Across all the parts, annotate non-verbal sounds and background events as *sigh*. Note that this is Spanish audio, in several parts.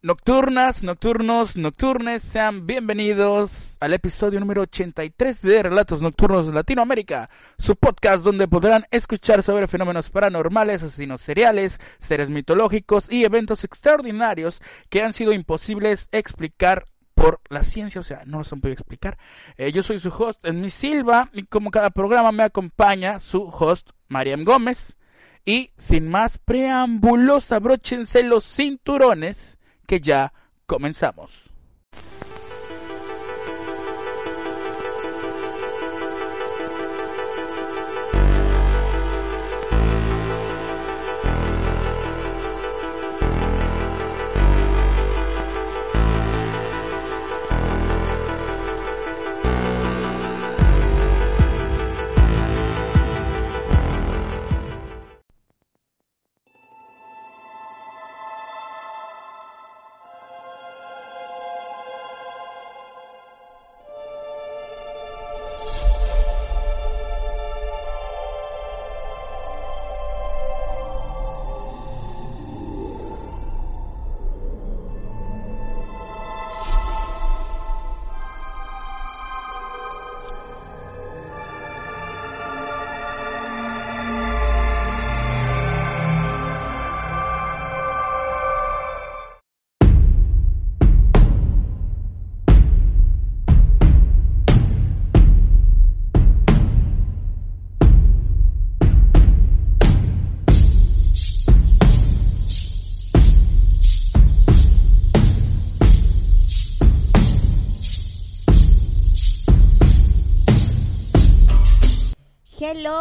Nocturnas, nocturnos, nocturnes, sean bienvenidos al episodio número 83 de Relatos Nocturnos de Latinoamérica, su podcast donde podrán escuchar sobre fenómenos paranormales, asesinos seriales, seres mitológicos y eventos extraordinarios que han sido imposibles explicar por la ciencia, o sea, no los han podido explicar. Eh, yo soy su host, en mi Silva, y como cada programa me acompaña su host, Mariam Gómez. Y sin más preámbulos, abróchense los cinturones que ya comenzamos.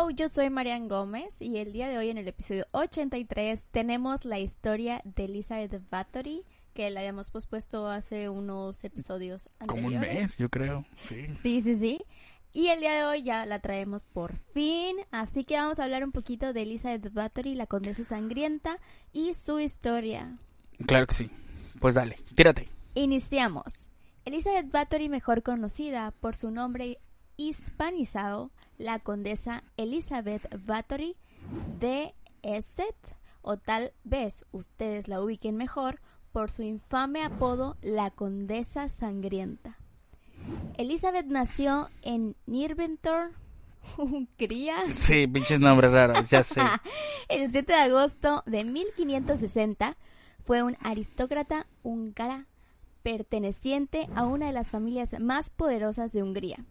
Hello, yo soy Marian Gómez y el día de hoy en el episodio 83 tenemos la historia de Elizabeth Bathory que la habíamos pospuesto hace unos episodios anteriores. Como un mes, yo creo, sí. Sí, sí, sí. Y el día de hoy ya la traemos por fin, así que vamos a hablar un poquito de Elizabeth Bathory, la condesa sangrienta y su historia. Claro que sí. Pues dale, tírate. Iniciamos. Elizabeth Bathory, mejor conocida por su nombre hispanizado, la condesa Elizabeth Bathory de Esset, o tal vez ustedes la ubiquen mejor por su infame apodo la condesa sangrienta. Elizabeth nació en Nirventor, Hungría. Sí, pinches nombres raros, ya sé. *laughs* el 7 de agosto de 1560 fue un aristócrata húngara perteneciente a una de las familias más poderosas de Hungría.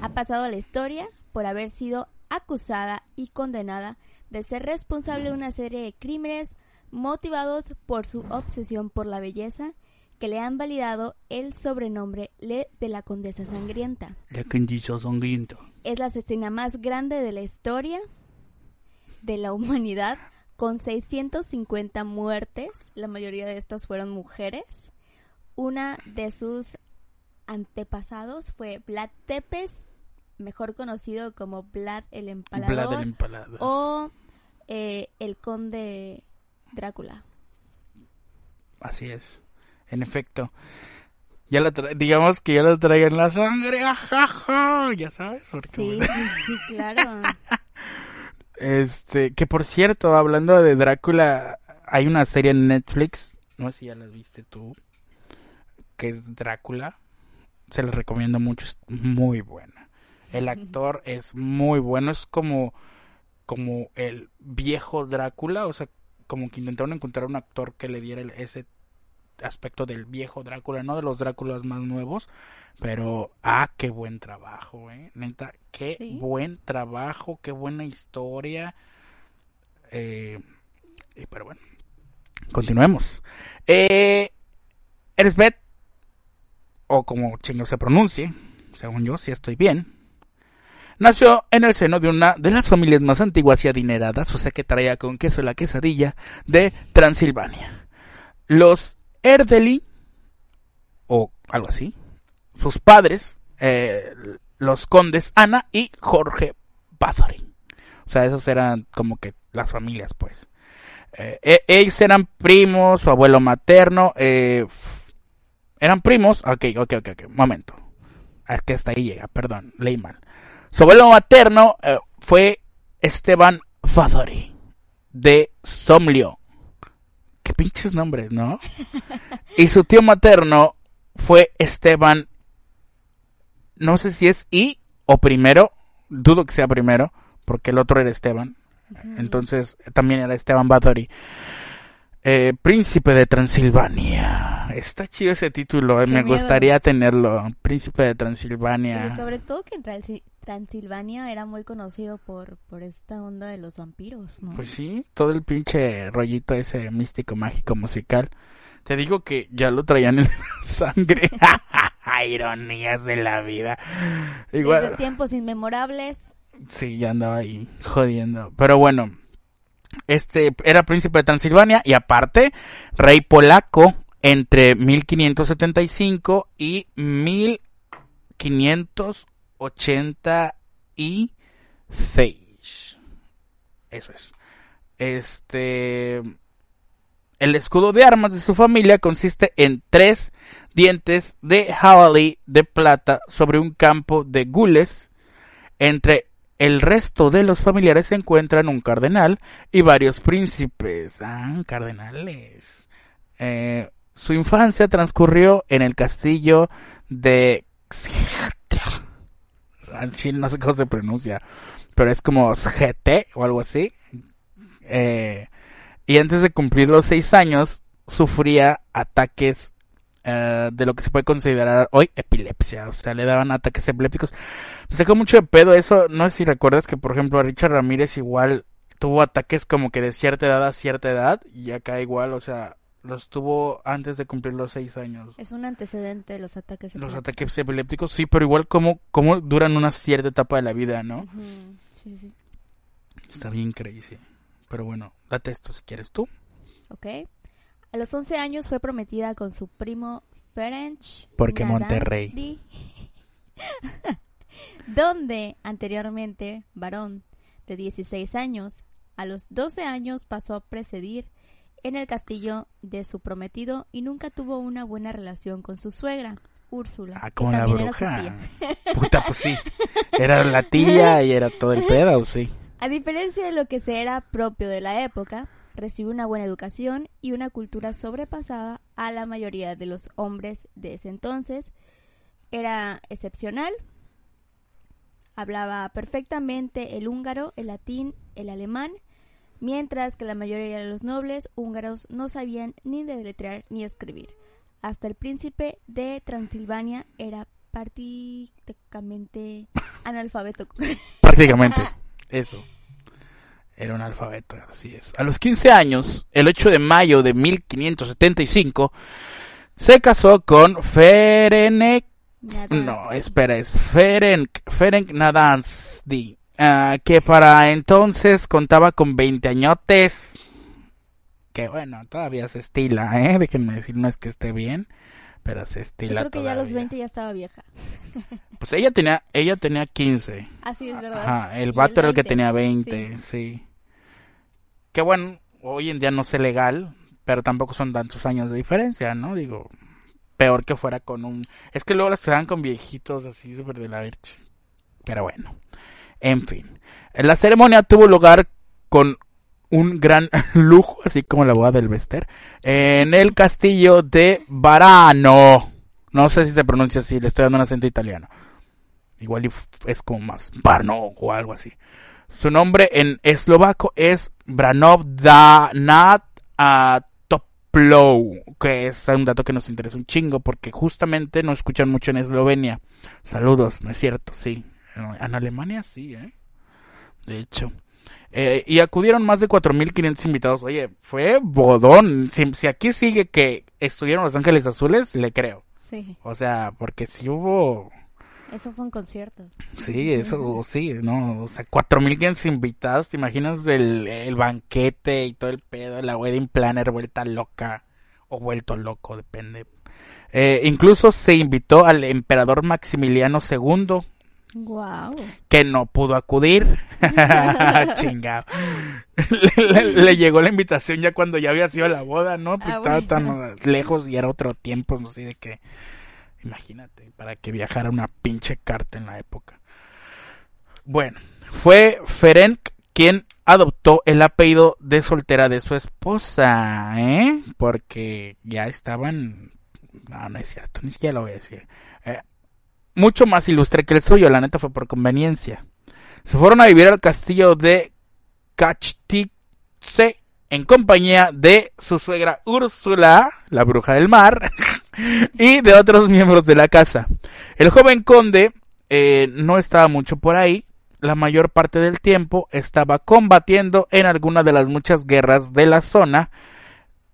Ha pasado a la historia por haber sido acusada y condenada de ser responsable de una serie de crímenes motivados por su obsesión por la belleza que le han validado el sobrenombre de la Condesa Sangrienta. La Condesa Sangrienta. Es la asesina más grande de la historia de la humanidad, con 650 muertes, la mayoría de estas fueron mujeres. Una de sus antepasados fue Vlad Tepes, mejor conocido como Vlad el Empalador. Vlad el Empalador. O eh, el Conde Drácula. Así es, en efecto. Ya la digamos que ya la traigan la sangre, ajaja, ya sabes. Sí, sí, sí, claro. *laughs* este, que por cierto, hablando de Drácula, hay una serie en Netflix, no sé si ya la viste tú, que es Drácula se les recomiendo mucho, es muy buena. El actor es muy bueno, es como, como el viejo Drácula, o sea, como que intentaron encontrar un actor que le diera ese aspecto del viejo Drácula, no de los Dráculas más nuevos, pero ah, qué buen trabajo, eh, neta, qué buen trabajo, qué buena historia, eh, pero bueno, continuemos. Eh. O como chingo se pronuncie, según yo, si estoy bien, nació en el seno de una de las familias más antiguas y adineradas, o sea que traía con queso la quesadilla, de Transilvania. Los Erdely, o algo así, sus padres, eh, los condes Ana y Jorge Bathory. O sea, esos eran como que las familias, pues. Eh, e- ellos eran primos, su abuelo materno, eh, eran primos, ok, ok, ok, ok, momento. Ah, Es que hasta ahí llega, perdón, leí mal. Su abuelo materno eh, fue Esteban Fadori de Somlio. Qué pinches nombres, ¿no? *laughs* y su tío materno fue Esteban, no sé si es I o primero, dudo que sea primero, porque el otro era Esteban. Entonces también era Esteban Báthory. Eh, Príncipe de Transilvania. Está chido ese título, eh, me miedo. gustaría tenerlo. Príncipe de Transilvania. Y sobre todo que Transilvania era muy conocido por, por esta onda de los vampiros, ¿no? Pues sí, todo el pinche rollito ese místico, mágico, musical. Te digo que ya lo traían en la *laughs* sangre. *laughs* Ironías de la vida. Igual. Desde tiempos inmemorables. Sí, ya andaba ahí jodiendo. Pero bueno, este era príncipe de Transilvania y aparte rey polaco entre 1575 y 1586. Eso es. Este el escudo de armas de su familia consiste en tres dientes de jabalí de plata sobre un campo de gules. Entre el resto de los familiares se encuentran un cardenal y varios príncipes. Ah, cardenales. Eh, su infancia transcurrió en el castillo de no sé cómo se pronuncia, pero es como GT o algo así. Eh, y antes de cumplir los seis años, sufría ataques eh, de lo que se puede considerar hoy epilepsia. O sea, le daban ataques epilépticos. Me sacó mucho de pedo eso. No sé si recuerdas que, por ejemplo, a Richard Ramírez igual tuvo ataques como que de cierta edad a cierta edad. Y acá igual, o sea, los tuvo antes de cumplir los seis años. Es un antecedente de los ataques Los epilépticos. ataques epilépticos, sí, pero igual como, como duran una cierta etapa de la vida, ¿no? Sí, sí. Está bien crazy. Pero bueno, date esto si quieres tú. Ok. A los 11 años fue prometida con su primo Ferenc. Porque Monterrey. *laughs* donde anteriormente varón de 16 años, a los 12 años pasó a presidir en el castillo de su prometido y nunca tuvo una buena relación con su suegra, Úrsula. Ah, como la bruja. *laughs* Puta, pues sí. Era la tía y era todo el pedo, sí. A diferencia de lo que se era propio de la época, recibió una buena educación y una cultura sobrepasada a la mayoría de los hombres de ese entonces. Era excepcional. Hablaba perfectamente el húngaro, el latín, el alemán, mientras que la mayoría de los nobles húngaros no sabían ni deletrear ni escribir. Hasta el príncipe de Transilvania era prácticamente analfabeto. Prácticamente. *laughs* Eso. Era un alfabeto, así es. A los 15 años, el 8 de mayo de 1575, se casó con Ferenc No, espera, es Ferenc, Ferenc Nadansdi, ah, que para entonces contaba con 20 añotes. Que bueno, todavía se estila, ¿eh? Déjenme decir, no es que esté bien, pero se Yo estila creo que ya a los todavía. 20 ya estaba vieja. *laughs* Pues ella tenía, ella tenía 15. Así es verdad. Ajá, el vato era el que 20, tenía 20, sí. Que bueno, hoy en día no sé legal, pero tampoco son tantos años de diferencia, ¿no? Digo, peor que fuera con un... Es que luego las dan con viejitos así súper de la leche. Pero bueno, en fin. La ceremonia tuvo lugar con un gran *laughs* lujo, así como la boda del Vester, en el castillo de Varano. No sé si se pronuncia así, le estoy dando un acento italiano. Igual es como más Varno o algo así. Su nombre en eslovaco es Branov Danat a Toplou, que es un dato que nos interesa un chingo porque justamente no escuchan mucho en Eslovenia. Saludos, no es cierto, sí. En Alemania sí, ¿eh? De hecho. Eh, y acudieron más de 4.500 invitados. Oye, fue bodón. Si, si aquí sigue que estuvieron Los Ángeles Azules, le creo. Sí, O sea, porque si hubo... eso fue un concierto. Sí, eso, sí, no, o sea, 4.500 invitados, ¿te imaginas el, el banquete y todo el pedo, la wedding planner vuelta loca? o vuelto loco, depende. Eh, incluso se invitó al emperador Maximiliano II, Wow. que no pudo acudir. *laughs* Chingado. Le, le- le llegó la invitación ya cuando ya había sido la boda, ¿no? Pues Ah, estaba bueno. tan lejos y era otro tiempo, no sé de que. Imagínate, para que viajara una pinche carta en la época. Bueno, fue Ferenc quien adoptó el apellido de soltera de su esposa, ¿eh? Porque ya estaban... No, no es cierto, ni siquiera lo voy a decir. Eh, mucho más ilustre que el suyo, la neta fue por conveniencia. Se fueron a vivir al castillo de Cachtice en compañía de su suegra Úrsula, la bruja del mar, *laughs* y de otros miembros de la casa. El joven conde eh, no estaba mucho por ahí, la mayor parte del tiempo estaba combatiendo en alguna de las muchas guerras de la zona,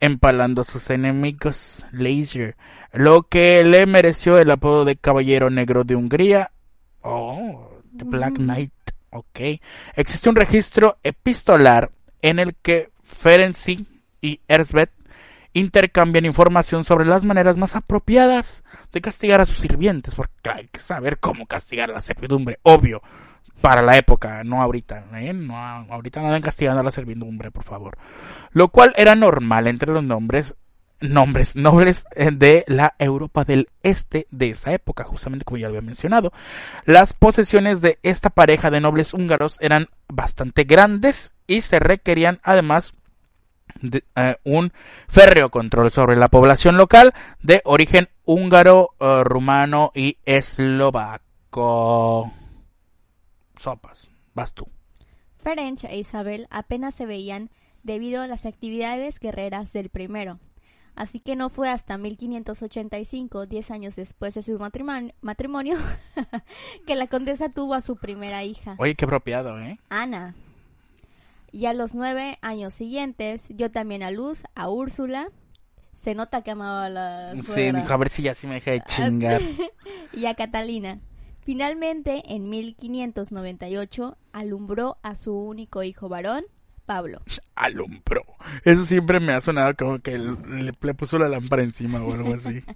empalando a sus enemigos, Laser, lo que le mereció el apodo de Caballero Negro de Hungría. Oh, The Black Knight, ok. Existe un registro epistolar en el que Ferenczi y Erzbeth intercambian información sobre las maneras más apropiadas de castigar a sus sirvientes, porque hay que saber cómo castigar la servidumbre, obvio, para la época, no ahorita, ¿eh? No, ahorita no castigando a la servidumbre, por favor. Lo cual era normal entre los nombres, nombres nobles eh, de la Europa del Este de esa época, justamente como ya lo había mencionado. Las posesiones de esta pareja de nobles húngaros eran bastante grandes y se requerían además de, eh, un férreo control sobre la población local de origen húngaro, eh, rumano y eslovaco. Sopas, vas tú. Ferenc e Isabel apenas se veían debido a las actividades guerreras del primero. Así que no fue hasta 1585, 10 años después de su matrimonio, matrimonio *laughs* que la condesa tuvo a su primera hija, Oye, qué apropiado, ¿eh? Ana. Y a los nueve años siguientes dio también a luz a Úrsula. Se nota que amaba a la Sí, dijo, a ver si ya sí me deja de chingar. *laughs* y a Catalina. Finalmente, en 1598, alumbró a su único hijo varón, Pablo. Alumbró. Eso siempre me ha sonado como que le, le puso la lámpara encima o algo así. *laughs*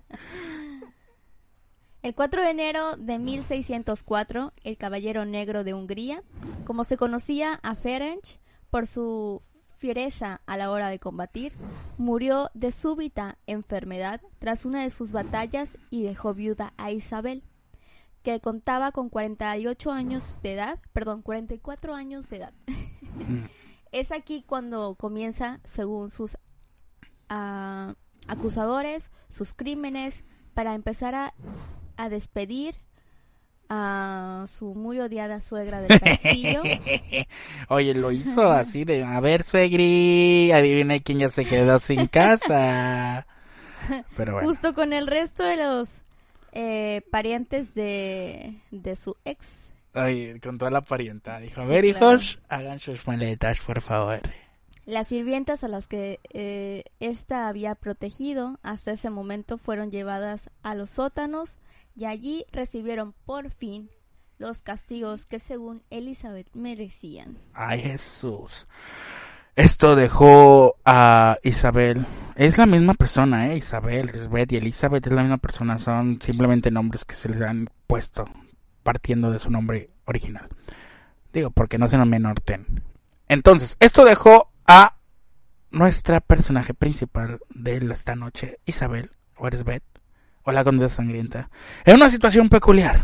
El 4 de enero de 1604, el Caballero Negro de Hungría, como se conocía a Ferenc por su fiereza a la hora de combatir, murió de súbita enfermedad tras una de sus batallas y dejó viuda a Isabel, que contaba con 48 años de edad, perdón, 44 años de edad. *laughs* es aquí cuando comienza, según sus ah, acusadores, sus crímenes, para empezar a, a despedir a su muy odiada suegra del castillo. *laughs* Oye, lo hizo así de, a ver, suegri, adivina quién ya se quedó sin casa. *laughs* Pero bueno. Justo con el resto de los eh, parientes de, de su ex. Ay, con toda la parienta. Dijo, a ver, Sí, claro. hijos, hagan sus maletas, por favor. Las sirvientas a las que eh, ésta había protegido hasta ese momento fueron llevadas a los sótanos y allí recibieron por fin los castigos que según Elizabeth merecían. Ay, Jesús. Esto dejó a Isabel. Es la misma persona, ¿eh? Isabel, Lisbeth y Elizabeth es la misma persona. Son simplemente nombres que se les han puesto partiendo de su nombre original. Digo, porque no se llama menor ten. Entonces, esto dejó a nuestra personaje principal de esta noche, Isabel, o Erzbeth, la condesa sangrienta, en una situación peculiar.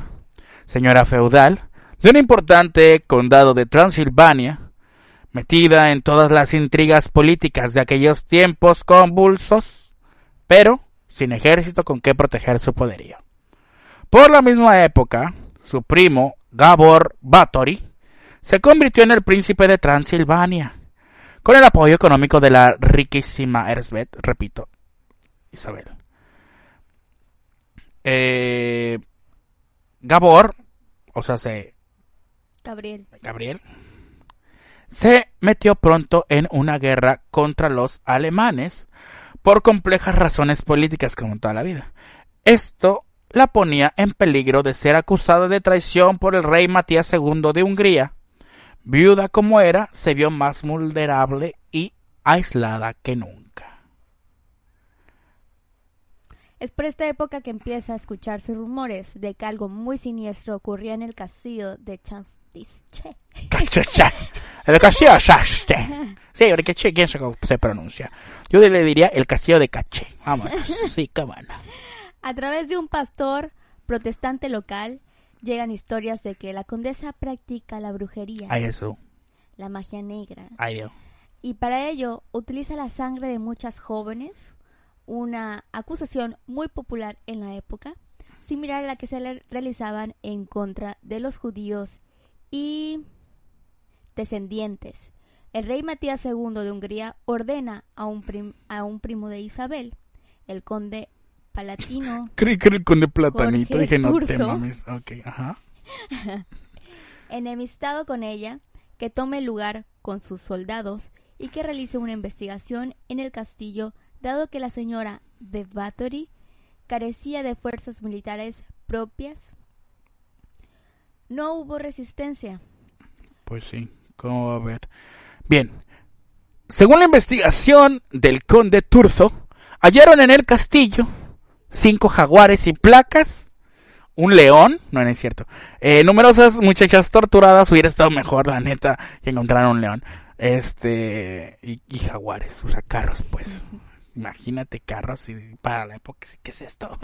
Señora feudal de un importante condado de Transilvania, metida en todas las intrigas políticas de aquellos tiempos convulsos, pero sin ejército con que proteger su poderío. Por la misma época, su primo, Gabor Báthory, se convirtió en el príncipe de Transilvania, con el apoyo económico de la riquísima Erzbeth, repito, Isabel. Eh, Gabor, o sea, se Gabriel. Gabriel, se metió pronto en una guerra contra los alemanes por complejas razones políticas como toda la vida. Esto la ponía en peligro de ser acusada de traición por el rey Matías II de Hungría. Viuda como era, se vio más vulnerable y aislada que nunca. Es por esta época que empieza a escucharse rumores de que algo muy siniestro ocurría en el castillo de. Cachacha. El castillo de Saste. Sí, porque che, ¿quién se, se pronuncia? Yo le diría el castillo de Caché. Vámonos. Sí, cabana. A través de un pastor protestante local llegan historias de que la condesa practica la brujería, Ay, eso. la magia negra, Ay, Dios. y para ello utiliza la sangre de muchas jóvenes, una acusación muy popular en la época, similar a la que se le realizaban en contra de los judíos y descendientes. El rey Matías II de Hungría ordena a un, prim- a un primo de Isabel, el conde palatino, *laughs* Creí que el conde platanito. Jorge Dije, no te mames. Ajá. *laughs* enemistado con ella, que tome lugar con sus soldados y que realice una investigación en el castillo, dado que la señora de Bathory carecía de fuerzas militares propias. No hubo resistencia. Pues sí, ¿cómo va a haber? Bien, según la investigación del conde Turzo, hallaron en el castillo cinco jaguares sin placas, un león, no, no es cierto, eh, numerosas muchachas torturadas, hubiera estado mejor, la neta, que encontraron un león, este, y, y jaguares, o sea, carros, pues. Imagínate carros y para la época, ¿qué es esto?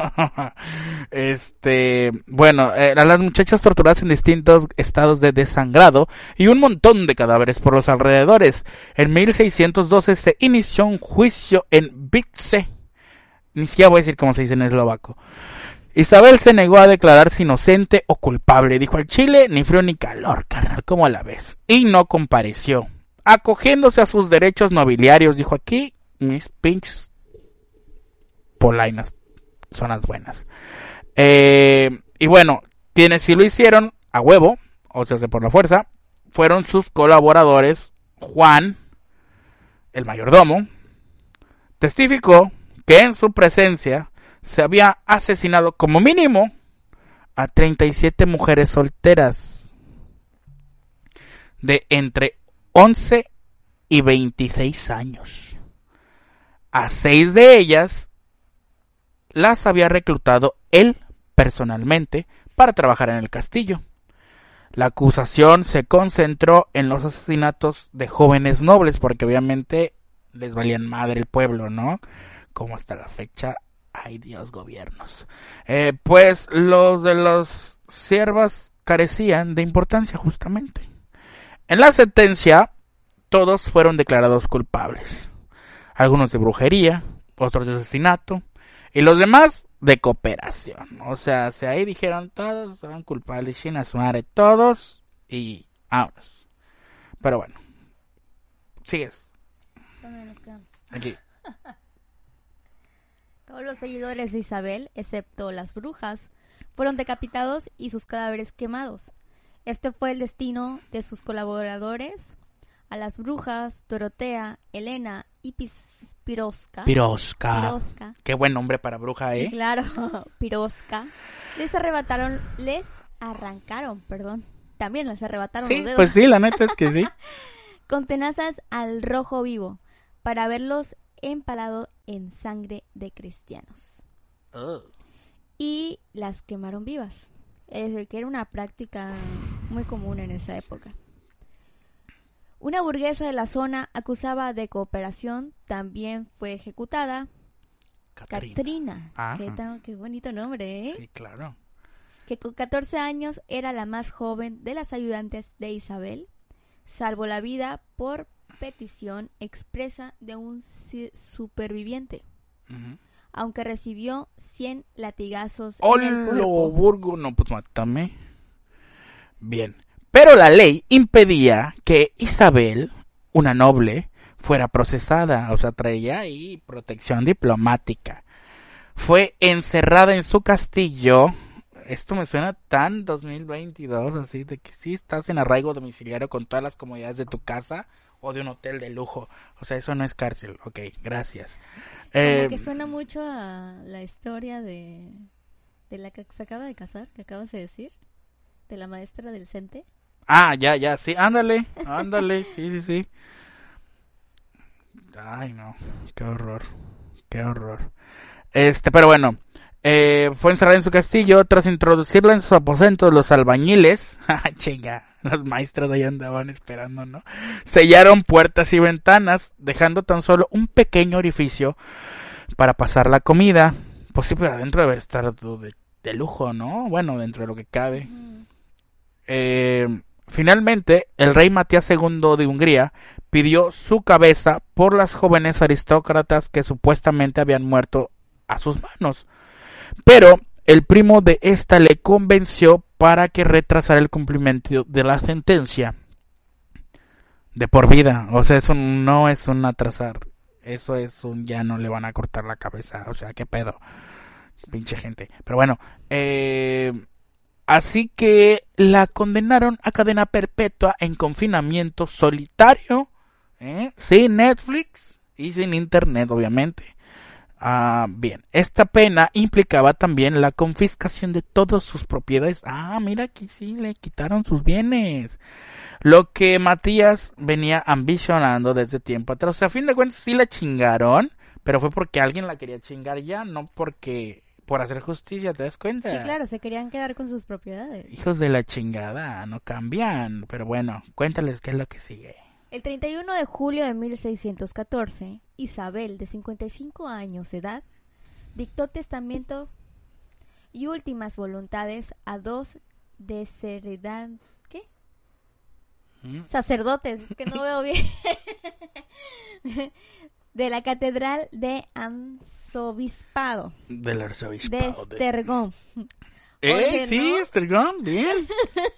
*laughs* este, bueno, eh, a las muchachas torturadas en distintos estados de desangrado y un montón de cadáveres por los alrededores. En 1612 se inició un juicio en Vitse. Ni siquiera voy a decir cómo se dice en eslovaco. Isabel se negó a declararse inocente o culpable. Dijo al Chile, ni frío ni calor, carnal, como a la vez. Y no compareció. Acogiéndose a sus derechos nobiliarios, dijo aquí, mis pinches polainas son las buenas. Eh, y bueno, quienes sí lo hicieron a huevo, o sea, por la fuerza, fueron sus colaboradores, Juan, el mayordomo, testificó que en su presencia se había asesinado como mínimo a 37 mujeres solteras de entre 11 y 26 años. A seis de ellas las había reclutado él personalmente para trabajar en el castillo. La acusación se concentró en los asesinatos de jóvenes nobles, porque obviamente les valían madre el pueblo, ¿no? Como hasta la fecha, ay Dios, gobiernos. Eh, pues los de los siervas carecían de importancia, justamente. En la sentencia, todos fueron declarados culpables. Algunos de brujería, otros de asesinato, y los demás de cooperación. O sea, si ahí dijeron todos son culpables, sin a su madre todos, y vámonos. Pero bueno, sigues. Aquí. *laughs* Todos los seguidores de Isabel, excepto las brujas, fueron decapitados y sus cadáveres quemados. Este fue el destino de sus colaboradores, a las brujas Dorotea, Elena y Pis- Pirosca. Pirosca. Pirosca. Qué buen nombre para bruja, Sí, ¿eh? claro, *laughs* *laughs* Pirosca. Les arrebataron, les arrancaron, perdón. También les arrebataron Sí, los dedos pues sí, la neta es que sí. *laughs* con tenazas al rojo vivo para haberlos empalado en sangre de cristianos. Y las quemaron vivas, es decir, que era una práctica muy común en esa época. Una burguesa de la zona acusada de cooperación también fue ejecutada. Katrina. Ajá. Qué, tan- qué bonito nombre, ¿eh? Sí, claro. que con 14 años era la más joven de las ayudantes de Isabel, salvó la vida por petición expresa de un si- superviviente, aunque recibió 100 latigazos en el Olo, cuerpo. Burgo, no, pues mátame. Bien. Pero la ley impedía que Isabel, una noble, fuera procesada, o sea, traía ahí protección diplomática. Fue encerrada en su castillo. Esto me suena tan 2022, así de que sí estás en arraigo domiciliario con todas las comodidades de tu casa o de un hotel de lujo. O sea, eso no es cárcel. Ok, gracias. Como Eh, que suena mucho a la historia de, de la que se acaba de casar, que acabas de decir, de la maestra del CENTE. Ah, ya, ya, sí, ándale, *laughs* ándale, sí, sí, sí. Ay, no, qué horror, qué horror. Este, pero bueno, eh, fue encerrada en su castillo tras introducirla en sus aposentos los albañiles. *laughs* Ah, chinga, los maestros ahí andaban esperando, ¿no? Sellaron puertas y ventanas, dejando tan solo un pequeño orificio para pasar la comida. Pues sí, pero adentro debe estar de, de lujo, ¿no? Bueno, dentro de lo que cabe. Eh, finalmente, el rey Matías II de Hungría pidió su cabeza por las jóvenes aristócratas que supuestamente habían muerto a sus manos. Pero el primo de esta le convenció para que retrasara el cumplimiento de la sentencia de por vida. O sea, eso no es un atrasar. Eso es un ya no le van a cortar la cabeza. O sea, qué pedo. Pinche gente. Pero bueno, eh, así que la condenaron a cadena perpetua en confinamiento solitario, ¿eh? sin Netflix y sin internet, obviamente. Ah, bien, esta pena implicaba también la confiscación de todas sus propiedades. Ah, mira aquí sí le quitaron sus bienes. Lo que Matías venía ambicionando desde tiempo atrás. O sea, a fin de cuentas sí la chingaron, pero fue porque alguien la quería chingar ya, no porque por hacer justicia, ¿te das cuenta? Sí, claro, se querían quedar con sus propiedades. Hijos de la chingada, no cambian. Pero bueno, cuéntales qué es lo que sigue. El 31 de julio de 1614, Isabel, de 55 años de edad, dictó testamento y últimas voluntades a dos desheredan... ¿Qué? ¿Mm? Sacerdotes, es que no *laughs* veo bien. *laughs* de la catedral de Arzobispado Del de arzobispado. de- Estergón. ¡Eh! ordenó- Sí, Estergón, bien.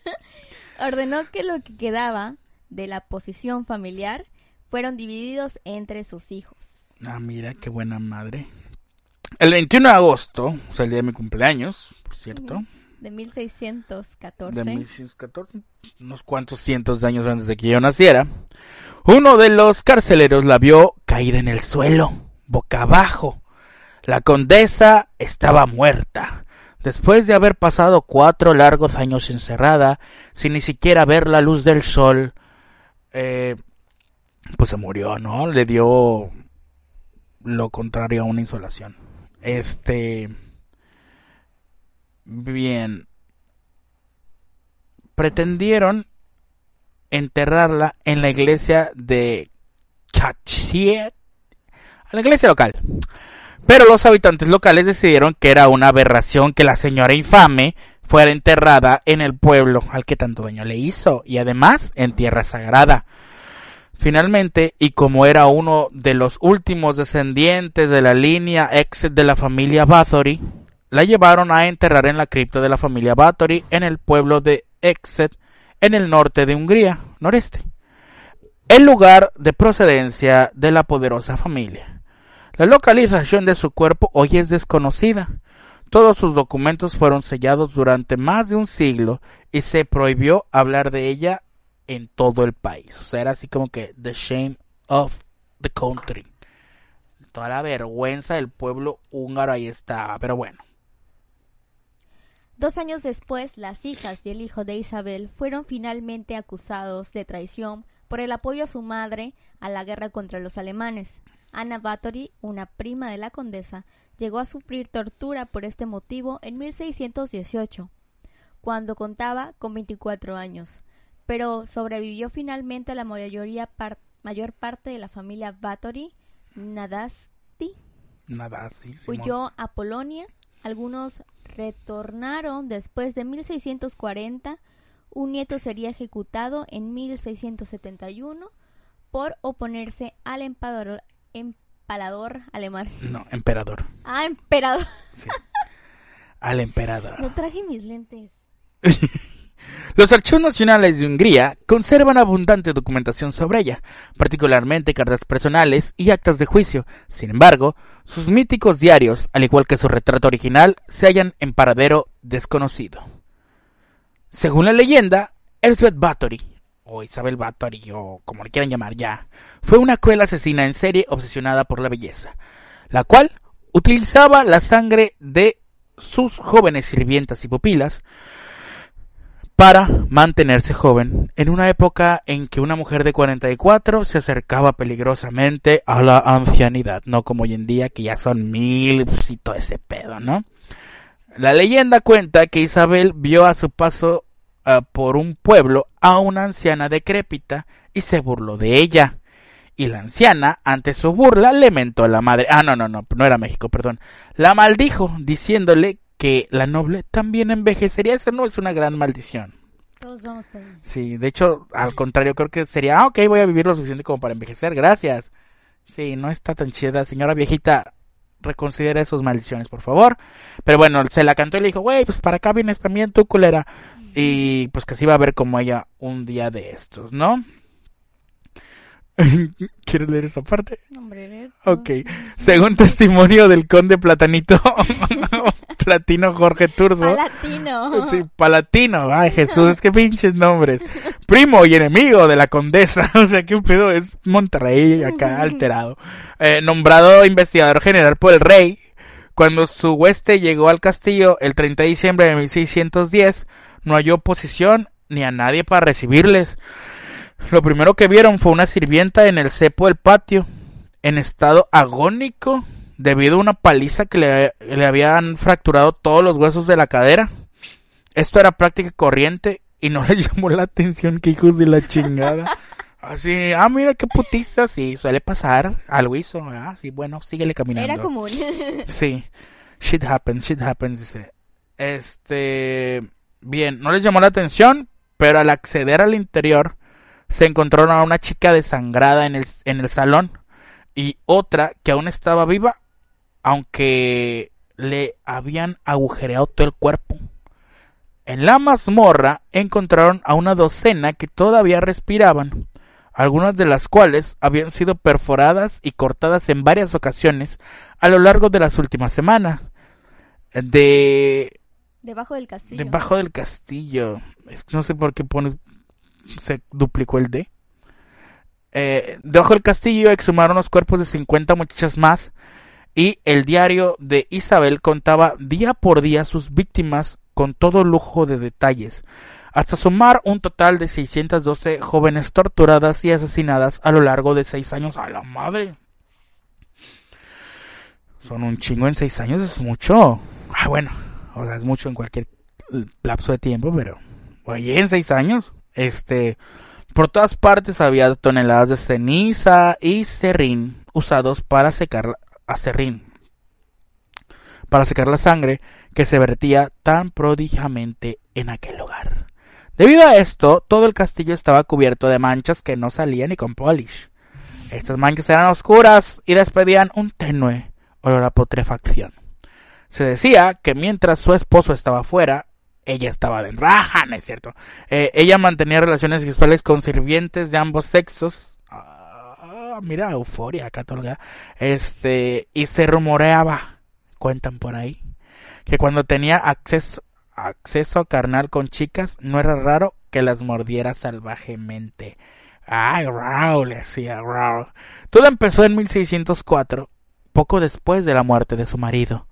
*laughs* Ordenó que lo que quedaba de la posición familiar fueron divididos entre sus hijos. Ah, mira, qué buena madre. El 21 de agosto, o sea, el día de mi cumpleaños, por cierto, De 1614. de 1614, unos cuantos cientos de años antes de que yo naciera, uno de los carceleros la vio caída en el suelo, boca abajo. La condesa estaba muerta. Después de haber pasado cuatro largos años encerrada, sin ni siquiera ver la luz del sol, eh, pues se murió, ¿no? Le dio lo contrario a una insolación. Este. Bien. Pretendieron enterrarla en la iglesia de Cachiet, a la iglesia local. Pero los habitantes locales decidieron que era una aberración que la señora infame fuera enterrada en el pueblo al que tanto daño le hizo y además en tierra sagrada. Finalmente, y como era uno de los últimos descendientes de la línea ex de la familia Bathory, la llevaron a enterrar en la cripta de la familia Bathory en el pueblo de Exet, en el norte de Hungría, noreste, el lugar de procedencia de la poderosa familia. La localización de su cuerpo hoy es desconocida. Todos sus documentos fueron sellados durante más de un siglo y se prohibió hablar de ella en todo el país. O sea, era así como que the shame of the country. Toda la vergüenza del pueblo húngaro ahí estaba. Pero bueno, Dos años después, las hijas y el hijo de Isabel fueron finalmente acusados de traición por el apoyo a su madre a la guerra contra los alemanes. Anna Bathory, una prima de la condesa, llegó a sufrir tortura por este motivo en 1618, cuando contaba con 24 años, pero sobrevivió finalmente a la mayoría par- mayor parte de la familia Bathory. Nadasti huyó a Polonia. Algunos retornaron después de 1640. Un nieto sería ejecutado en 1671 por oponerse al emperador, empalador alemán. No, emperador. Ah, emperador. Sí. Al emperador. No traje mis lentes. *laughs* Los archivos nacionales de Hungría conservan abundante documentación sobre ella, particularmente cartas personales y actas de juicio. Sin embargo, sus míticos diarios, al igual que su retrato original, se hallan en paradero desconocido. Según la leyenda, Elizabeth Bathory, o Isabel Bathory, o como le quieran llamar ya, fue una cruel asesina en serie obsesionada por la belleza, la cual utilizaba la sangre de sus jóvenes sirvientas y pupilas para mantenerse joven en una época en que una mujer de 44 se acercaba peligrosamente a la ancianidad, no como hoy en día que ya son mil y todo ese pedo, ¿no? La leyenda cuenta que Isabel vio a su paso uh, por un pueblo a una anciana decrépita y se burló de ella. Y la anciana, ante su burla, le mentó a la madre. Ah, no, no, no, no era México, perdón. La maldijo, diciéndole que la noble también envejecería. Eso no es una gran maldición. Todos vamos. Sí, de hecho, al contrario, creo que sería, ah, ok, voy a vivir lo suficiente como para envejecer, gracias. Sí, no está tan chida, señora viejita, reconsidera sus maldiciones, por favor. Pero bueno, se la cantó y le dijo, güey, pues para acá vienes también tú, culera. Y pues que se iba a ver como ella un día de estos, ¿no? *laughs* ¿Quieres leer esa parte? Hombre, Ok. Según testimonio del conde Platanito, *laughs* Platino Jorge Turzo. Palatino. Sí, Palatino. Ay, Jesús, es que pinches nombres. Primo y enemigo de la condesa. *laughs* O sea, qué pedo es Monterrey acá alterado. Eh, nombrado investigador general por el rey. Cuando su hueste llegó al castillo el 30 de diciembre de 1610, no halló oposición ni a nadie para recibirles. Lo primero que vieron fue una sirvienta en el cepo del patio, en estado agónico, debido a una paliza que le, le, habían fracturado todos los huesos de la cadera. Esto era práctica corriente y no *laughs* le llamó la atención que hijos de la chingada. Así, ah, mira qué putiza, sí, suele pasar, algo hizo, ah, sí, bueno, síguele caminando. Era común. Sí, shit happens, shit happens, dice. Este, bien, no les llamó la atención, pero al acceder al interior, se encontraron a una chica desangrada en el, en el salón y otra que aún estaba viva, aunque le habían agujereado todo el cuerpo. En la mazmorra encontraron a una docena que todavía respiraban, algunas de las cuales habían sido perforadas y cortadas en varias ocasiones a lo largo de las últimas semanas. De... Debajo del castillo. Debajo del castillo. No sé por qué pone se duplicó el D. Eh, debajo del castillo exhumaron los cuerpos de 50 muchachas más y el diario de Isabel contaba día por día sus víctimas con todo lujo de detalles, hasta sumar un total de 612 jóvenes torturadas y asesinadas a lo largo de seis años. ¡A la madre! Son un chingo en seis años, es mucho. Ah, bueno, o sea, es mucho en cualquier lapso de tiempo, pero oye, en seis años. Este, por todas partes había toneladas de ceniza y serrín usados para secar a serrín, para secar la sangre que se vertía tan prodigiamente en aquel lugar. Debido a esto, todo el castillo estaba cubierto de manchas que no salían ni con polish. Estas manchas eran oscuras y despedían un tenue olor a putrefacción. Se decía que mientras su esposo estaba fuera, ella estaba de raja, ¿no es cierto? Eh, ella mantenía relaciones sexuales con sirvientes de ambos sexos. Ah, mira, euforia católica. Este, y se rumoreaba, cuentan por ahí, que cuando tenía acceso, acceso carnal con chicas, no era raro que las mordiera salvajemente. Ay, Raúl, le hacía Raúl. Todo empezó en 1604, poco después de la muerte de su marido.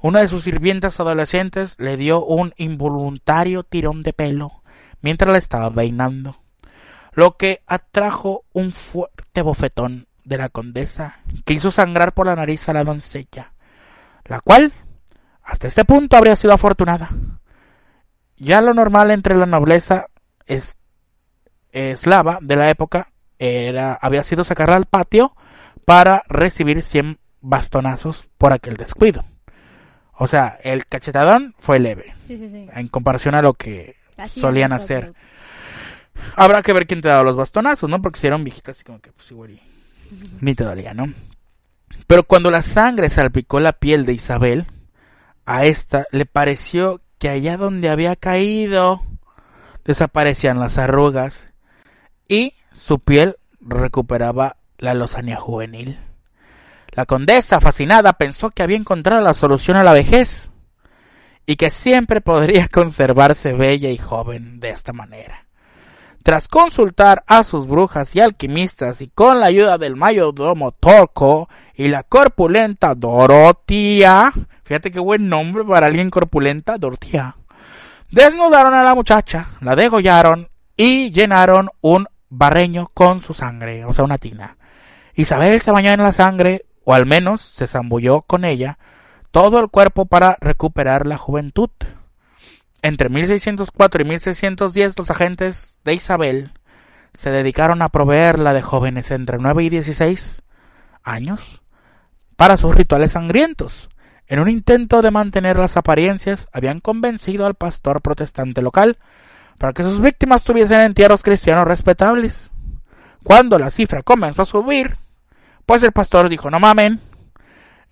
Una de sus sirvientas adolescentes le dio un involuntario tirón de pelo mientras la estaba peinando, lo que atrajo un fuerte bofetón de la condesa que hizo sangrar por la nariz a la doncella, la cual hasta este punto habría sido afortunada. Ya lo normal entre la nobleza es, eslava de la época era, había sido sacarla al patio para recibir cien bastonazos por aquel descuido. O sea, el cachetadón fue leve. Sí, sí, sí. En comparación a lo que Así solían hacer. Habrá que ver quién te daba los bastonazos, ¿no? Porque si eran viejitas, así como que, pues igual y ni te dolía, ¿no? Pero cuando la sangre salpicó la piel de Isabel, a esta le pareció que allá donde había caído desaparecían las arrugas y su piel recuperaba la lozanía juvenil. La condesa, fascinada, pensó que había encontrado la solución a la vejez y que siempre podría *laughs* conservarse bella y joven de esta manera. Tras consultar a sus brujas y alquimistas y con la ayuda del mayordomo Torco y la corpulenta Dorotia, fíjate qué buen nombre para alguien corpulenta, Dorotia, Desnudaron a la muchacha, la degollaron y llenaron un barreño con su sangre, o sea, una tina. Isabel se bañó en la sangre, o al menos se zambulló con ella, todo el cuerpo para recuperar la juventud. Entre 1604 y 1610 los agentes de Isabel se dedicaron a proveerla de jóvenes entre 9 y 16 años para sus rituales sangrientos. En un intento de mantener las apariencias, habían convencido al pastor protestante local para que sus víctimas tuviesen entierros cristianos respetables. Cuando la cifra comenzó a subir, pues el pastor dijo, no mamen,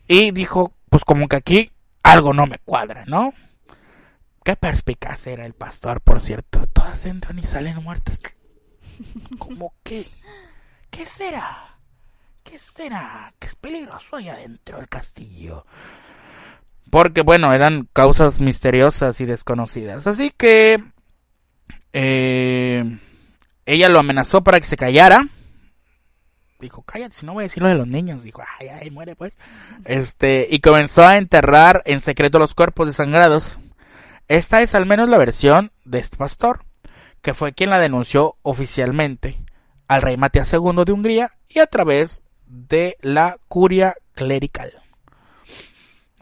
y dijo, pues como que aquí algo no me cuadra, ¿no? Qué perspicaz era el pastor, por cierto. Todas entran y salen muertas. *laughs* ¿Cómo qué? ¿Qué será? ¿Qué será? Que es peligroso allá adentro del castillo. Porque, bueno, eran causas misteriosas y desconocidas. Así que... Eh, ella lo amenazó para que se callara. Dijo, cállate, si no voy a decir lo de los niños. Dijo, ay, ay, muere pues. Este, y comenzó a enterrar en secreto los cuerpos desangrados. Esta es al menos la versión de este pastor, que fue quien la denunció oficialmente al rey Matías II de Hungría y a través de la curia clerical.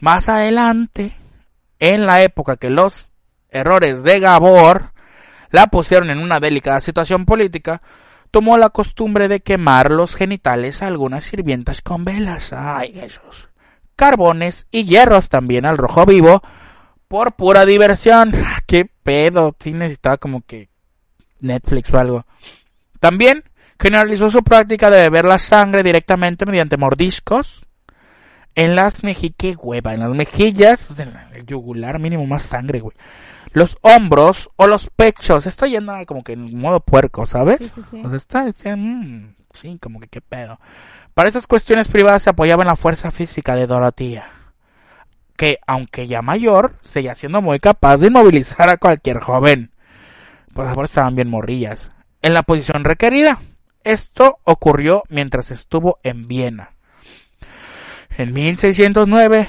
Más adelante, en la época que los errores de Gabor la pusieron en una delicada situación política, tomó la costumbre de quemar los genitales a algunas sirvientas con velas, ay Jesús, carbones y hierros también al rojo vivo, por pura diversión. *laughs* ¿Qué pedo? Sí necesitaba como que Netflix o algo. También generalizó su práctica de beber la sangre directamente mediante mordiscos en las mejillas, hueva, en las mejillas, en el yugular mínimo más sangre, güey. Los hombros o los pechos, está yendo como que en modo puerco, ¿sabes? Sí, sí, sí. O sea, está, decía, mm, sí, como que qué pedo. Para esas cuestiones privadas se apoyaba en la fuerza física de Dorotía, que aunque ya mayor, seguía siendo muy capaz de inmovilizar a cualquier joven. Pues ahora estaban bien morrillas. En la posición requerida. Esto ocurrió mientras estuvo en Viena. En 1609,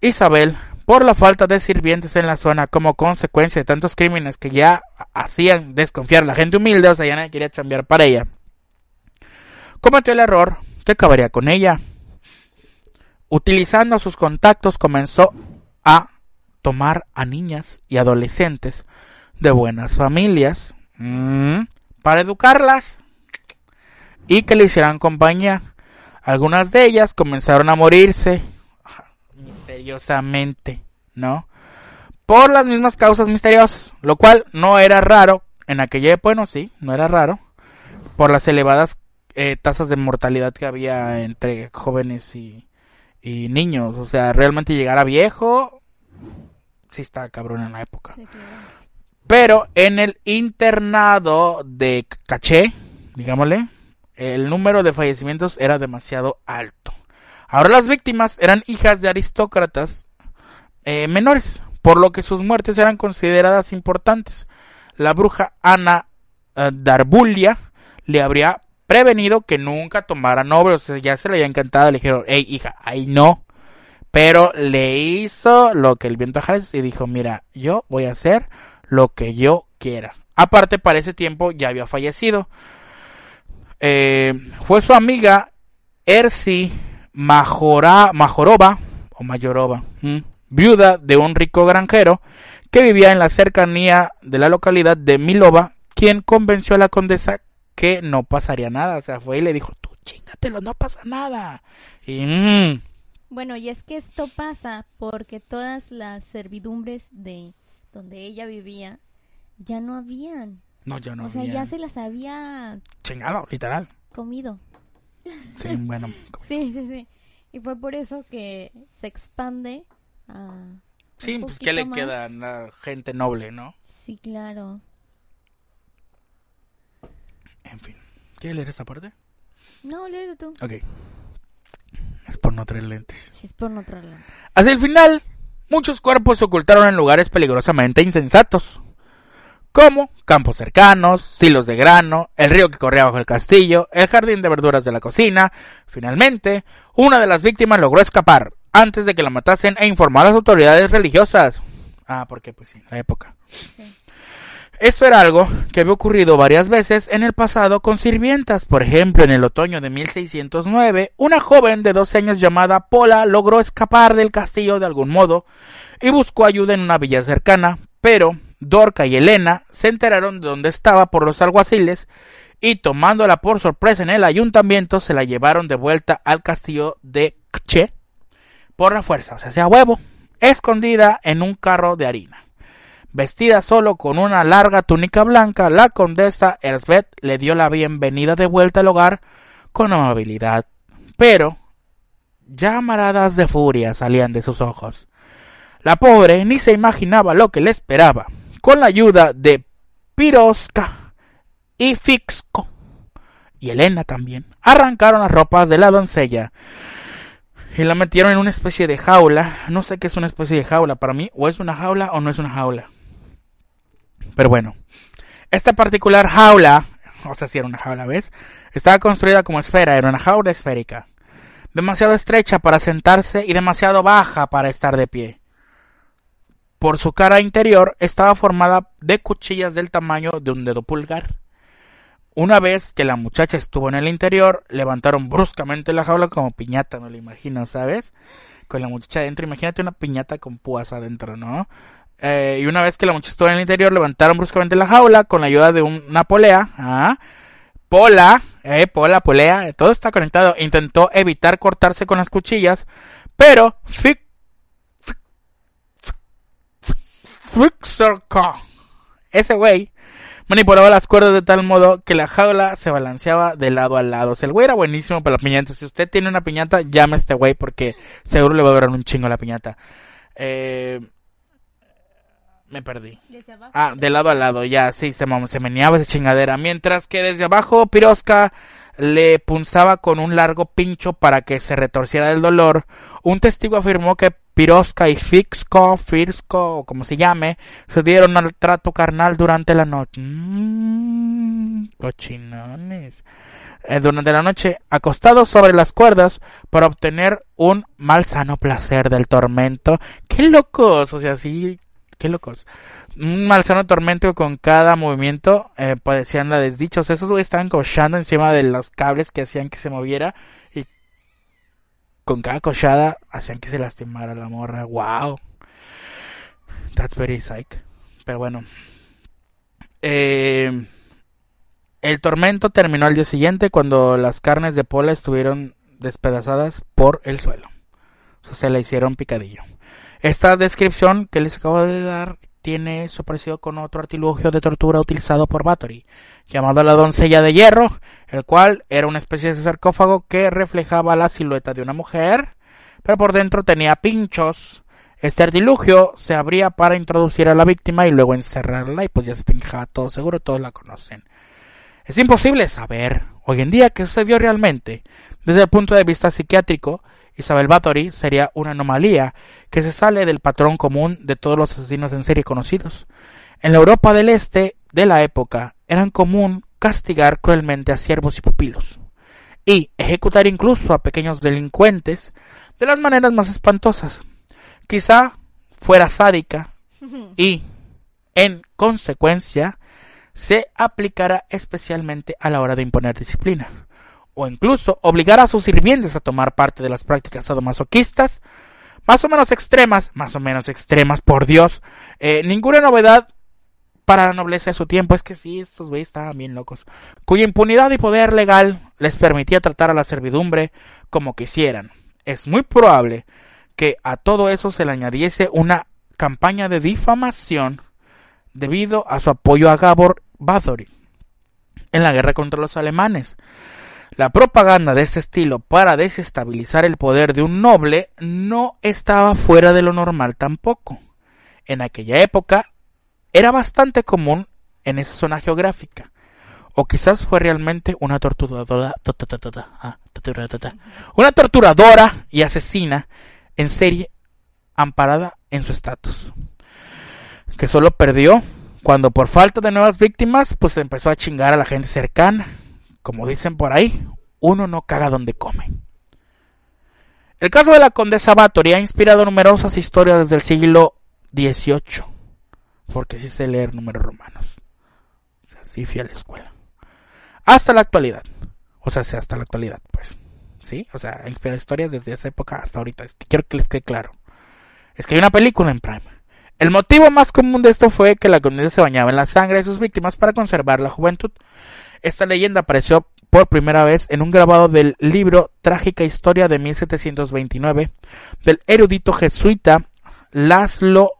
Isabel, por la falta de sirvientes en la zona como consecuencia de tantos crímenes que ya hacían desconfiar a la gente humilde, o sea, ya nadie quería chambear para ella, cometió el error que acabaría con ella. Utilizando sus contactos comenzó a tomar a niñas y adolescentes de buenas familias mm, para educarlas y que le hicieran compañía. Algunas de ellas comenzaron a morirse misteriosamente, ¿no? Por las mismas causas misteriosas, lo cual no era raro en aquella época, bueno, sí, no era raro, por las elevadas eh, tasas de mortalidad que había entre jóvenes y, y niños. O sea, realmente llegar a viejo, sí está cabrón en la época. Sí, claro. Pero en el internado de caché, digámosle, el número de fallecimientos era demasiado alto. Ahora las víctimas eran hijas de aristócratas eh, menores, por lo que sus muertes eran consideradas importantes. La bruja Ana eh, Darbulia le habría prevenido que nunca tomara o sea, ya se le había encantado, le dijeron, hey hija, ahí no. Pero le hizo lo que el viento jales y dijo, mira, yo voy a hacer lo que yo quiera. Aparte, para ese tiempo ya había fallecido. Eh, fue su amiga Ersi Majora, Majorova, o Mayorova, ¿m? viuda de un rico granjero que vivía en la cercanía de la localidad de Milova, quien convenció a la condesa que no pasaría nada. O sea, fue y le dijo, tú chingatelo, no pasa nada. Y, mm, Bueno, y es que esto pasa porque todas las servidumbres de donde ella vivía ya no habían. no, yo no o sea, ya se las había chingado, literal. comido. Sí, bueno, Sí, sí, sí. Y fue por eso que se expande a... sí, pues qué le más. queda a la gente noble, ¿no? Sí, claro. En fin. ¿Quieres leer esta parte? No, léelo tú. Ok. Es por no traer lentes. Si es por no traerla. Hacia el final, muchos cuerpos se ocultaron en lugares peligrosamente insensatos, como campos cercanos, silos de grano, el río que corría bajo el castillo, el jardín de verduras de la cocina. Finalmente, una de las víctimas logró escapar antes de que la matasen e informar a las autoridades religiosas. Ah, porque pues sí, la época. Esto era algo que había ocurrido varias veces en el pasado con sirvientas. Por ejemplo, en el otoño de 1609, una joven de 12 años llamada Pola logró escapar del castillo de algún modo y buscó ayuda en una villa cercana, pero Dorca y Elena se enteraron de dónde estaba por los alguaciles y tomándola por sorpresa en el ayuntamiento se la llevaron de vuelta al castillo de Kche por la fuerza, o sea, sea huevo, escondida en un carro de harina. Vestida solo con una larga túnica blanca, la condesa Ersbeth le dio la bienvenida de vuelta al hogar con amabilidad, pero llamaradas de furia salían de sus ojos. La pobre ni se imaginaba lo que le esperaba. Con la ayuda de Piroska y Fixco y Elena también, arrancaron las ropas de la doncella y la metieron en una especie de jaula. No sé qué es una especie de jaula para mí, o es una jaula o no es una jaula. Pero bueno, esta particular jaula, o sea, si era una jaula, ¿ves? Estaba construida como esfera, era una jaula esférica. Demasiado estrecha para sentarse y demasiado baja para estar de pie. Por su cara interior estaba formada de cuchillas del tamaño de un dedo pulgar. Una vez que la muchacha estuvo en el interior, levantaron bruscamente la jaula como piñata, no lo imagino, ¿sabes? Con la muchacha adentro, imagínate una piñata con púas adentro, ¿no? Eh, y una vez que la muchacha estuvo en el interior, levantaron bruscamente la jaula con la ayuda de una polea. ¿ah? Pola, eh, Pola, polea, todo está conectado. Intentó evitar cortarse con las cuchillas, pero ese güey manipulaba las cuerdas de tal modo que la jaula se balanceaba de lado a lado. O sea, el güey era buenísimo para la piñata. Si usted tiene una piñata, llame a este güey porque seguro le va a durar un chingo la piñata. Eh, me perdí. Ah, de lado a lado, ya, sí, se, se meneaba esa chingadera. Mientras que desde abajo Pirosca le punzaba con un largo pincho para que se retorciera del dolor. Un testigo afirmó que Pirosca y Fixco, Firsco, o como se llame, se dieron al trato carnal durante la noche. Mmm, cochinones. Eh, durante la noche, acostados sobre las cuerdas para obtener un malsano placer del tormento. ¡Qué locos! O sea, sí, qué locos. Un malsano tormento con cada movimiento eh, padecían la desdicha. O sea, esos güeyes estaban cochando encima de los cables que hacían que se moviera. Y con cada cochada hacían que se lastimara la morra. ¡Wow! That's very psych. Pero bueno. Eh, el tormento terminó al día siguiente cuando las carnes de Pola estuvieron despedazadas por el suelo. O sea, se la hicieron picadillo. Esta descripción que les acabo de dar tiene su parecido con otro artilugio de tortura utilizado por Bathory, llamado la doncella de hierro, el cual era una especie de sarcófago que reflejaba la silueta de una mujer, pero por dentro tenía pinchos. Este artilugio se abría para introducir a la víctima y luego encerrarla y pues ya se te todo seguro, todos la conocen. Es imposible saber hoy en día qué sucedió realmente. Desde el punto de vista psiquiátrico, Isabel Bathory sería una anomalía que se sale del patrón común de todos los asesinos en serie conocidos. En la Europa del Este de la época eran común castigar cruelmente a siervos y pupilos y ejecutar incluso a pequeños delincuentes de las maneras más espantosas. Quizá fuera sádica *laughs* y, en consecuencia, se aplicara especialmente a la hora de imponer disciplina o incluso obligar a sus sirvientes a tomar parte de las prácticas sadomasoquistas, más o menos extremas, más o menos extremas, por Dios, eh, ninguna novedad para la nobleza de su tiempo, es que sí, estos güeyes estaban bien locos, cuya impunidad y poder legal les permitía tratar a la servidumbre como quisieran. Es muy probable que a todo eso se le añadiese una campaña de difamación debido a su apoyo a Gabor Bathory en la guerra contra los alemanes. La propaganda de este estilo para desestabilizar el poder de un noble no estaba fuera de lo normal tampoco. En aquella época era bastante común en esa zona geográfica. O quizás fue realmente una torturadora, una torturadora y asesina en serie amparada en su estatus. Que solo perdió cuando por falta de nuevas víctimas pues empezó a chingar a la gente cercana como dicen por ahí, uno no caga donde come. El caso de la condesa Bathory ha inspirado numerosas historias desde el siglo 18. Porque sí sé leer números romanos. O sea, sí fui a la escuela. Hasta la actualidad. O sea, sí, hasta la actualidad, pues. ¿Sí? O sea, historias desde esa época hasta ahorita. Quiero que les quede claro. Es que hay una película en Prime. El motivo más común de esto fue que la condesa se bañaba en la sangre de sus víctimas para conservar la juventud. Esta leyenda apareció por primera vez en un grabado del libro Trágica Historia de 1729 del erudito jesuita Laszlo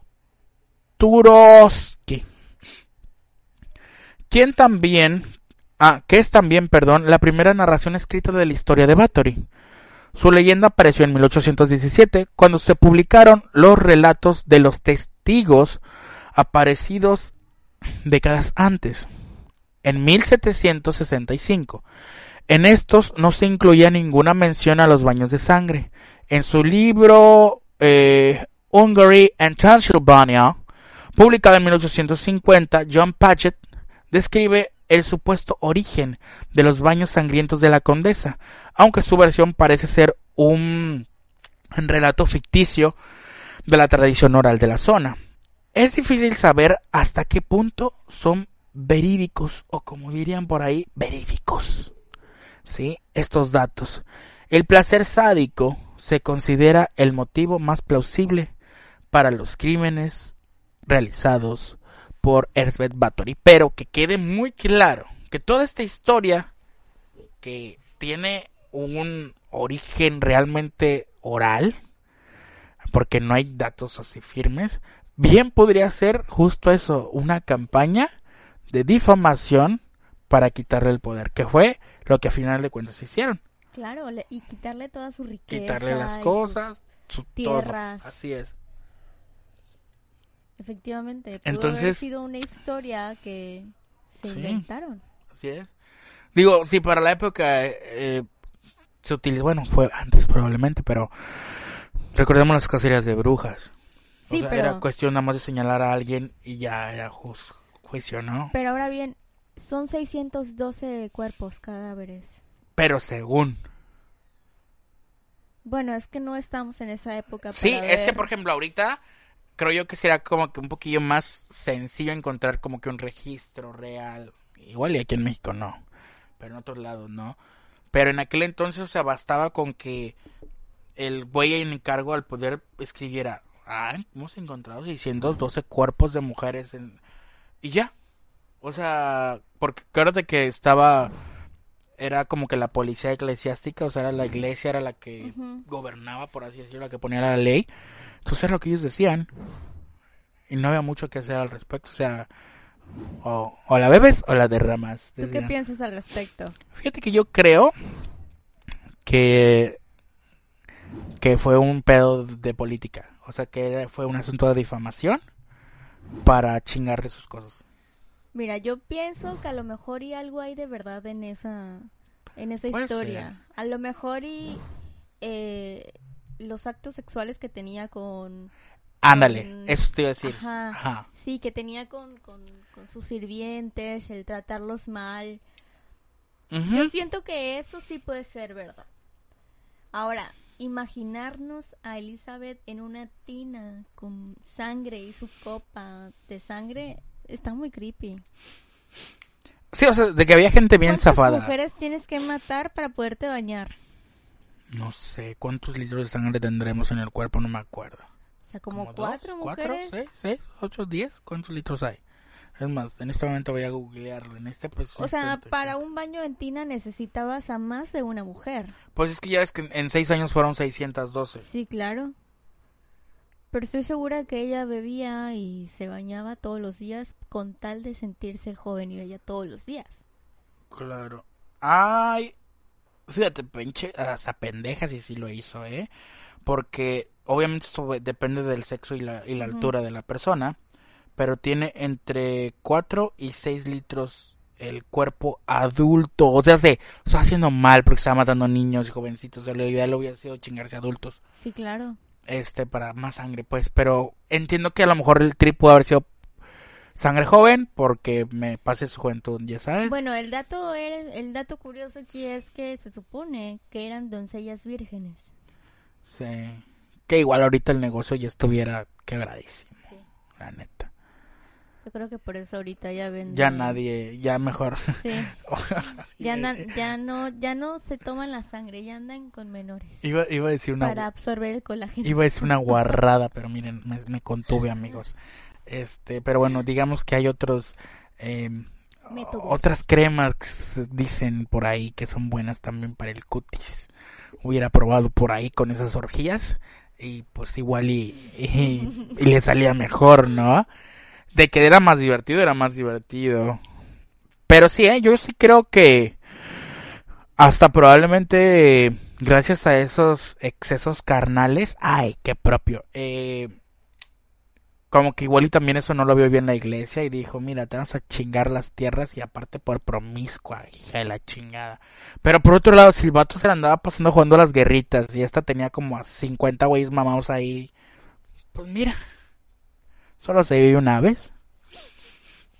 Turoski, quien también, ah, que es también, perdón, la primera narración escrita de la historia de Bathory. Su leyenda apareció en 1817, cuando se publicaron los relatos de los testigos aparecidos décadas antes en 1765. En estos no se incluía ninguna mención a los baños de sangre. En su libro eh, Hungary and Transylvania, publicado en 1850, John Paget describe el supuesto origen de los baños sangrientos de la condesa, aunque su versión parece ser un relato ficticio de la tradición oral de la zona. Es difícil saber hasta qué punto son verídicos o como dirían por ahí, verídicos. ¿Sí? Estos datos. El placer sádico se considera el motivo más plausible para los crímenes realizados por Erzbeth Bathory. Pero que quede muy claro que toda esta historia que tiene un origen realmente oral, porque no hay datos así firmes, bien podría ser justo eso, una campaña de difamación para quitarle el poder, que fue lo que a final de cuentas hicieron. Claro, y quitarle toda su riqueza. Quitarle las cosas, sus tierras. Así es. Efectivamente, pudo Entonces, haber sido una historia que se inventaron. Así es. Digo, sí, para la época eh, se utilizó, bueno, fue antes probablemente, pero recordemos las cacerías de brujas. Sí, pero... Era cuestión nada más de señalar a alguien y ya era justo juicio, ¿no? Pero ahora bien, son 612 cuerpos cadáveres. Pero según. Bueno, es que no estamos en esa época. Sí, es que por ejemplo ahorita creo yo que será como que un poquillo más sencillo encontrar como que un registro real. Igual y aquí en México no, pero en otros lados no. Pero en aquel entonces, o sea, bastaba con que el güey en encargo al poder escribiera, ah, hemos encontrado 612 cuerpos de mujeres en, y ya. O sea, porque acuérdate que estaba era como que la policía eclesiástica, o sea, era la iglesia era la que gobernaba, por así decirlo, la que ponía la ley. Entonces era lo que ellos decían. Y no había mucho que hacer al respecto, o sea, o, la bebes o la derramas. ¿Tú qué piensas al respecto? Fíjate que yo creo que que fue un pedo de política, o sea, que fue un asunto de difamación para chingarle sus cosas. Mira, yo pienso que a lo mejor y algo hay de verdad en esa en esa historia. A lo mejor y eh, los actos sexuales que tenía con Ándale, eso te iba a decir. Ajá, Sí, que tenía con, con, sus sirvientes, el tratarlos mal. Yo siento que eso sí puede ser verdad. Ahora, imaginarnos a Elizabeth en una tina con sangre y su copa de sangre está muy creepy. Sí, o sea, de que había gente bien zafada. mujeres tienes que matar para poderte bañar? No sé, ¿cuántos litros de sangre tendremos en el cuerpo? No me acuerdo. O sea, como, cuatro mujeres. ¿Cuatro? ¿Seis? ¿Seis? ¿Ocho? ¿Diez? ¿Cuántos litros hay? Es más, en este momento voy a googlearlo. En este, pues. O sea, para un baño en tina necesitabas a más de una mujer. Pues es que ya es que en seis años fueron 612. Sí, claro. Pero estoy segura que ella bebía y se bañaba todos los días con tal de sentirse joven y bella todos los días. Claro. Ay, fíjate, pinche, hasta pendeja si sí lo hizo, ¿eh? Porque obviamente esto depende del sexo y la, y la altura de la persona pero tiene entre 4 y 6 litros el cuerpo adulto. O sea, se está haciendo mal porque está matando niños y jovencitos. O sea, lo ideal hubiera sido chingarse adultos. Sí, claro. Este, para más sangre, pues. Pero entiendo que a lo mejor el trip pudo haber sido sangre joven porque me pase su juventud, ya sabes. Bueno, el dato, el dato curioso aquí es que se supone que eran doncellas vírgenes. Sí. Que igual ahorita el negocio ya estuviera quebradísimo. la neta. Yo creo que por eso ahorita ya ven. Ya nadie, ya mejor. Sí. *laughs* ya, andan- ya no, ya no se toman la sangre, ya andan con menores Iba, iba a decir una para absorber el colágeno. Iba a decir una *laughs* guarrada, pero miren, me, me contuve, amigos. Este, pero bueno, digamos que hay otros, eh, otras cremas que dicen por ahí que son buenas también para el cutis. Hubiera probado por ahí con esas orgías y pues igual y, y, y le salía mejor, ¿no? De que era más divertido, era más divertido. Pero sí, ¿eh? yo sí creo que hasta probablemente gracias a esos excesos carnales, ay, qué propio. Eh, como que igual y también eso no lo vio bien la iglesia y dijo, mira, te vamos a chingar las tierras y aparte por promiscua, hija de la chingada. Pero por otro lado, Silvato se la andaba pasando jugando a las guerritas y esta tenía como a 50 güeyes mamados ahí. Pues mira, solo se vive una vez.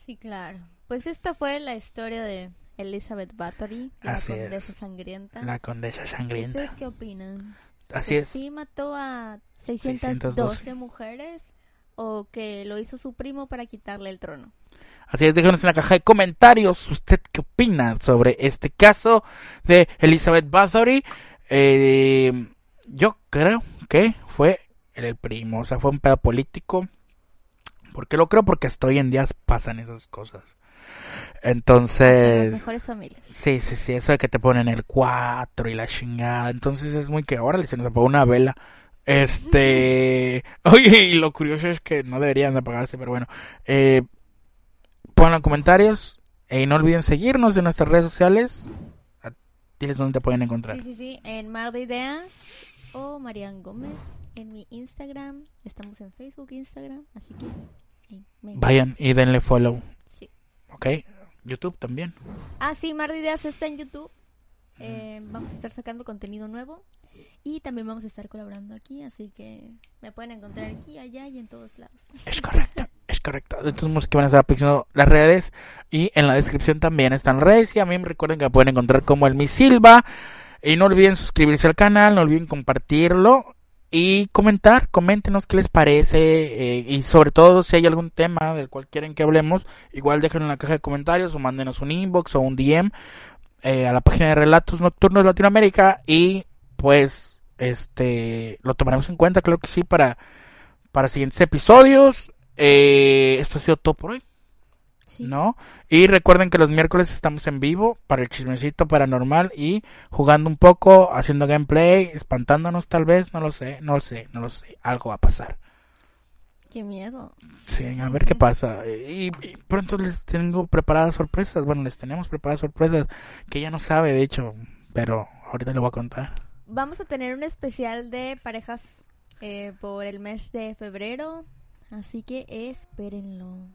Sí, claro. Pues esta fue la historia de Elizabeth Bathory, la Así condesa es. sangrienta. La condesa sangrienta. ¿Ustedes qué opinan? Así ¿Que es. ¿Sí mató a 612, 612 mujeres o que lo hizo su primo para quitarle el trono? Así es, déjenos en la caja de comentarios usted qué opina sobre este caso de Elizabeth Bathory. Eh, yo creo que fue el primo, o sea, fue un pedo político. ¿Por qué lo creo? Porque hasta hoy en día pasan esas cosas. Las Entonces, mejores familias. sí, sí, sí, eso de que te ponen el 4 y la chingada. Entonces es muy que ahora se nos apagó una vela. Este, *laughs* oye, y lo curioso es que no deberían de apagarse, pero bueno. Eh, pongan en comentarios y no olviden seguirnos en nuestras redes sociales. Diles dónde te pueden encontrar. Sí, sí, sí. En Mar de Ideas o Marian Gómez. En mi Instagram. Estamos en Facebook, Instagram. Así que. Me- Vayan y denle follow, Sí. ¿ok? YouTube también. Ah, sí, Mar de Ideas está en YouTube. Eh, vamos a estar sacando contenido nuevo. Y también vamos a estar colaborando aquí. Así que me pueden encontrar aquí, allá y en todos lados. Es correcto, es correcto. De todos modos que van a estar apareciendo las redes y en la descripción también están redes y a mí me recuerden que me pueden encontrar como el Mi Silva y no olviden suscribirse al canal, no olviden compartirlo y comentar, coméntenos qué les parece eh, y sobre todo si hay algún tema del cual quieren que hablemos, igual déjenlo en la caja de comentarios o mándenos un inbox o un DM eh, a la página de Relatos Nocturnos de Latinoamérica y pues este lo tomaremos en cuenta, creo que sí, para para siguientes episodios. Eh, esto ha sido todo por hoy, Sí. ¿no? Y recuerden que los miércoles estamos en vivo para el chismecito paranormal y jugando un poco, haciendo gameplay, espantándonos tal vez, no lo sé, no lo sé, no lo sé, algo va a pasar. Qué miedo. Sí, a ver qué pasa. Y, y pronto les tengo preparadas sorpresas, bueno, les tenemos preparadas sorpresas que ella no sabe, de hecho, pero ahorita le voy a contar. Vamos a tener un especial de parejas eh, por el mes de febrero. Así que espérenlo.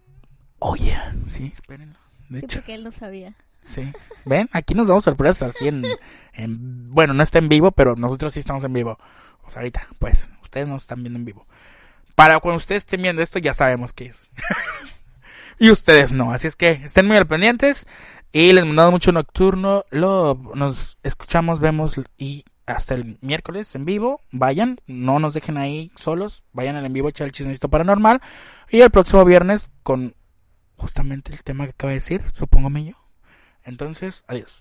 Oye, sí, espérenlo. De Sí, hecho. porque él no sabía. Sí. ¿Ven? Aquí nos damos sorpresas así en, en... Bueno, no está en vivo, pero nosotros sí estamos en vivo. O sea, ahorita, pues, ustedes nos están viendo en vivo. Para cuando ustedes estén viendo esto, ya sabemos qué es. *laughs* y ustedes no. Así es que estén muy al pendientes. Y les mandamos mucho nocturno. Lo, nos escuchamos, vemos y hasta el miércoles en vivo. Vayan, no nos dejen ahí solos. Vayan al en vivo, echar el chismecito paranormal. Y el próximo viernes con justamente el tema que acaba de decir, supóngame yo. Entonces, adiós.